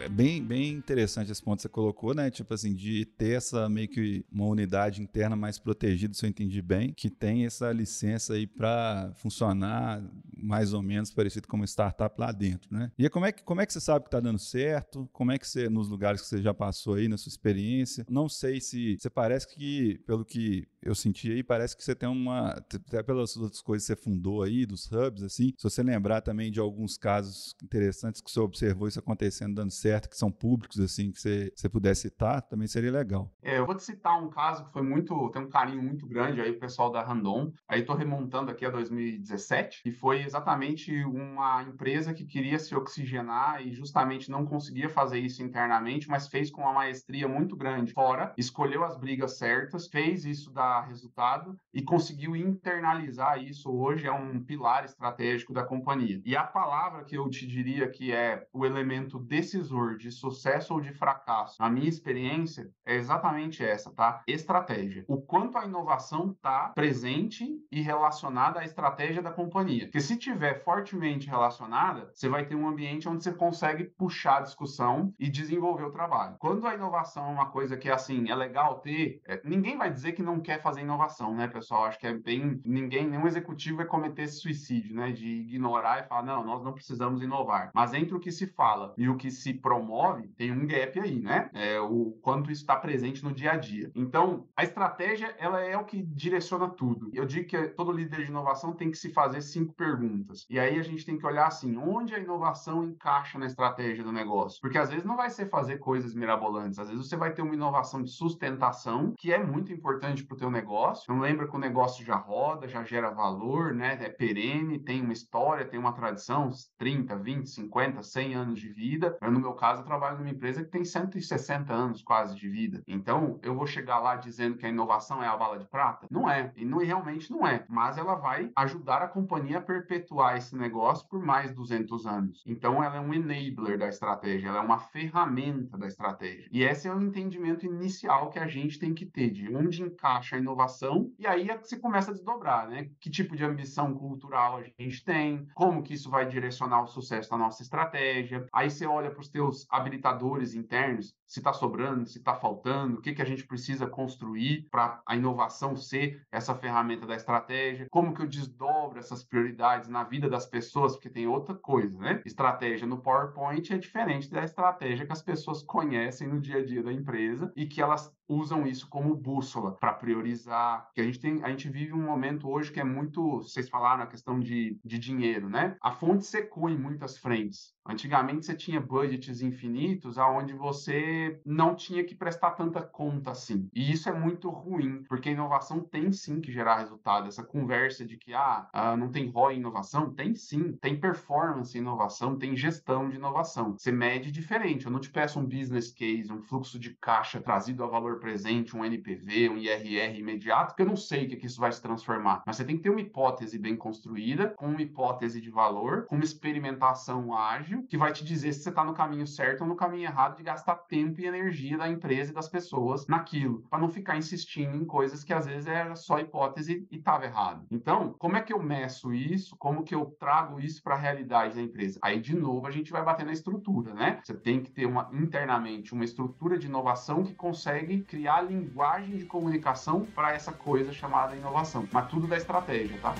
é bem, bem interessante esse ponto que você colocou, né? Tipo assim, de ter essa meio que uma unidade interna mais protegida, se eu entendi bem, que tem essa licença aí para funcionar mais ou menos parecido como startup lá dentro, né? E como é que, como é que você sabe que está dando certo? Como é que você, nos lugares que você já passou aí, na sua experiência, não sei se você parece que, pelo que eu senti aí, parece que você tem uma, até pelas outras coisas que você fundou aí, dos hubs, assim, se você lembrar também de alguns casos interessantes que você observou isso acontecendo, dando certo, que são públicos, assim, que você, você puder citar, também seria legal. É, eu vou te citar um caso que foi muito, tem um carinho muito grande aí, o pessoal da Randon, aí tô remontando aqui a 2017, e foi exatamente uma empresa que queria se oxigenar e justamente não conseguia fazer isso internamente, mas fez com uma maestria muito grande fora, escolheu as brigas certas, fez isso dar resultado e conseguiu internalizar isso hoje é um pilar estratégico da companhia. E a palavra que eu te diria que é o elemento decisor de sucesso ou de fracasso, na minha experiência, é exatamente essa, tá? Estratégia. O quanto a inovação está presente e relacionada à estratégia da companhia. Porque se tiver fortemente relacionada, você vai ter um ambiente onde você consegue puxar a discussão e desenvolver o trabalho. Quando a inovação é uma coisa que, assim, é legal ter, é, ninguém vai dizer que não quer fazer inovação, né, pessoal? Acho que é bem. Ninguém, nenhum executivo vai cometer esse suicídio, né, de ignorar e falar, não, nós não precisamos inovar. Mas entre o que se fala e o que se promove, tem um gap aí, né? É, o quanto isso está presente no dia a dia. Então, a estratégia, ela é o que direciona tudo. Eu digo que todo líder de inovação tem que se fazer cinco perguntas. E aí a gente tem que olhar assim, onde a inovação encaixa na estratégia do negócio? Porque às vezes não vai ser fazer coisas mirabolantes, às vezes você vai ter uma inovação de sustentação, que é muito importante para o negócio. Não lembra que o negócio já roda, já gera valor, né? É perene, tem uma história, tem uma tradição, 30, 20, 50, 100 anos de vida. Eu, no meu caso, eu trabalho numa empresa que tem 160 anos quase de vida. Então, eu vou chegar lá dizendo que a inovação é a bala de prata? Não é. E não, realmente não é. Mas ela vai ajudar a companhia a perpetuar esse negócio por mais 200 anos. Então, ela é um enabler da estratégia, ela é uma ferramenta da estratégia. E esse é o entendimento inicial que a gente tem que ter de onde encaixa a inovação e aí é que você começa a desdobrar, né? Que tipo de ambição cultural a gente tem, como que isso vai direcionar o sucesso da nossa estratégia. Aí você olha para os teus habilitadores internos, se está sobrando, se está faltando, o que, que a gente precisa construir para a inovação ser essa ferramenta da estratégia, como que eu desdobro essas prioridades na vida das pessoas, porque tem outra coisa, né? Estratégia no PowerPoint é diferente da estratégia que as pessoas conhecem no dia a dia da empresa e que elas usam isso como bússola para priorizar. Que a gente tem, a gente vive um momento hoje que é muito, vocês falaram a questão de, de dinheiro, né? A fonte secou em muitas frentes. Antigamente você tinha budgets infinitos aonde você não tinha que prestar tanta conta assim. E isso é muito ruim, porque a inovação tem sim que gerar resultado. Essa conversa de que ah, ah não tem ROI em inovação, tem sim. Tem performance em inovação, tem gestão de inovação. Você mede diferente. Eu não te peço um business case, um fluxo de caixa trazido a presente, um NPV, um IRR imediato, porque eu não sei o que, que isso vai se transformar. Mas você tem que ter uma hipótese bem construída, com uma hipótese de valor, com uma experimentação ágil, que vai te dizer se você está no caminho certo ou no caminho errado de gastar tempo e energia da empresa e das pessoas naquilo, para não ficar insistindo em coisas que às vezes era só hipótese e estava errado. Então, como é que eu meço isso? Como que eu trago isso para a realidade da empresa? Aí, de novo, a gente vai bater na estrutura, né? Você tem que ter uma internamente uma estrutura de inovação que consegue criar linguagem de comunicação para essa coisa chamada inovação. Mas tudo da estratégia, tá?